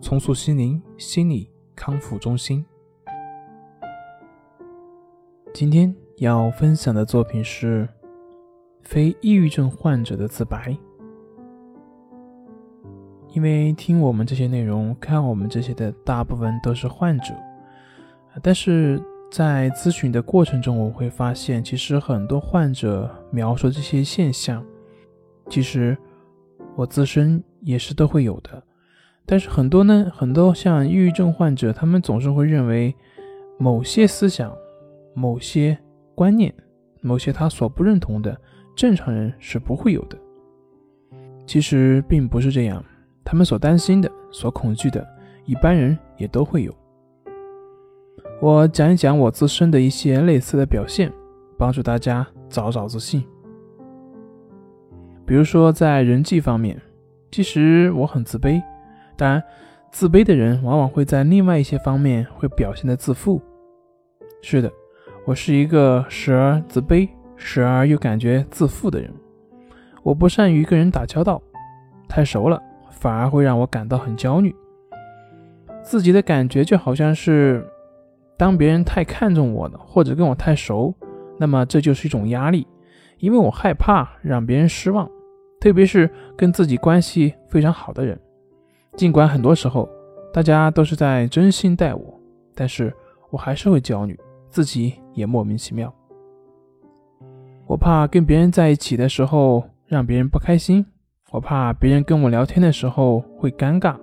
重塑心灵心理康复中心。今天要分享的作品是非抑郁症患者的自白。因为听我们这些内容，看我们这些的大部分都是患者，但是在咨询的过程中，我会发现，其实很多患者描述这些现象，其实我自身也是都会有的。但是很多呢，很多像抑郁症患者，他们总是会认为某些思想、某些观念、某些他所不认同的，正常人是不会有的。其实并不是这样，他们所担心的、所恐惧的，一般人也都会有。我讲一讲我自身的一些类似的表现，帮助大家找找自信。比如说在人际方面，其实我很自卑。当然，自卑的人往往会在另外一些方面会表现的自负。是的，我是一个时而自卑，时而又感觉自负的人。我不善于跟人打交道，太熟了反而会让我感到很焦虑。自己的感觉就好像是，当别人太看重我了，或者跟我太熟，那么这就是一种压力，因为我害怕让别人失望，特别是跟自己关系非常好的人。尽管很多时候大家都是在真心待我，但是我还是会焦虑，自己也莫名其妙。我怕跟别人在一起的时候让别人不开心，我怕别人跟我聊天的时候会尴尬。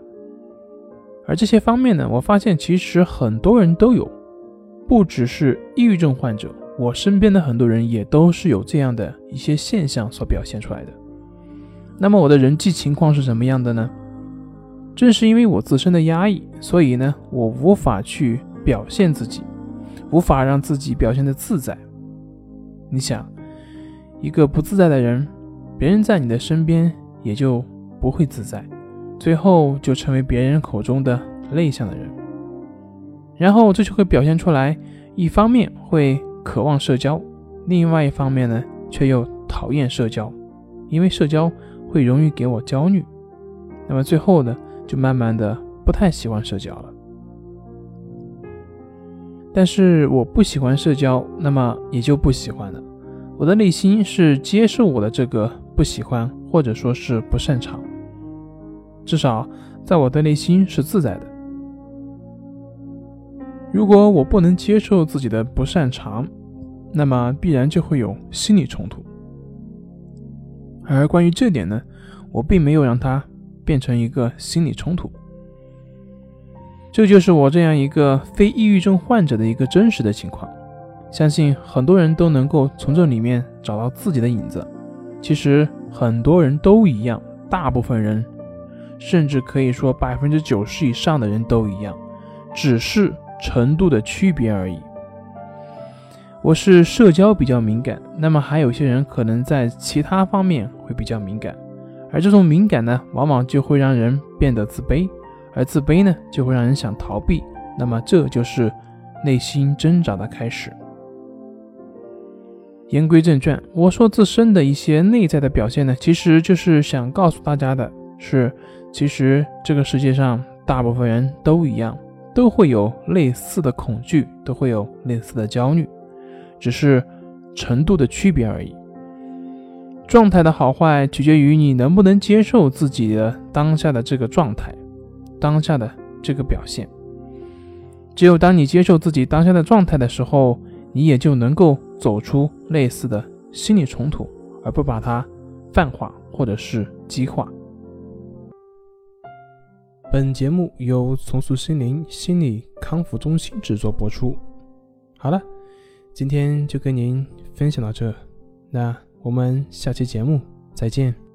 而这些方面呢，我发现其实很多人都有，不只是抑郁症患者，我身边的很多人也都是有这样的一些现象所表现出来的。那么我的人际情况是什么样的呢？正是因为我自身的压抑，所以呢，我无法去表现自己，无法让自己表现的自在。你想，一个不自在的人，别人在你的身边也就不会自在，最后就成为别人口中的内向的人。然后这就会表现出来，一方面会渴望社交，另外一方面呢，却又讨厌社交，因为社交会容易给我焦虑。那么最后呢？就慢慢的不太喜欢社交了，但是我不喜欢社交，那么也就不喜欢了。我的内心是接受我的这个不喜欢，或者说是不擅长，至少在我的内心是自在的。如果我不能接受自己的不擅长，那么必然就会有心理冲突。而关于这点呢，我并没有让他。变成一个心理冲突，这就是我这样一个非抑郁症患者的一个真实的情况。相信很多人都能够从这里面找到自己的影子。其实很多人都一样，大部分人，甚至可以说百分之九十以上的人都一样，只是程度的区别而已。我是社交比较敏感，那么还有些人可能在其他方面会比较敏感。而这种敏感呢，往往就会让人变得自卑，而自卑呢，就会让人想逃避。那么，这就是内心挣扎的开始。言归正传，我说自身的一些内在的表现呢，其实就是想告诉大家的是，其实这个世界上大部分人都一样，都会有类似的恐惧，都会有类似的焦虑，只是程度的区别而已。状态的好坏取决于你能不能接受自己的当下的这个状态，当下的这个表现。只有当你接受自己当下的状态的时候，你也就能够走出类似的心理冲突，而不把它泛化或者是激化。本节目由重塑心灵心理康复中心制作播出。好了，今天就跟您分享到这，那。我们下期节目再见。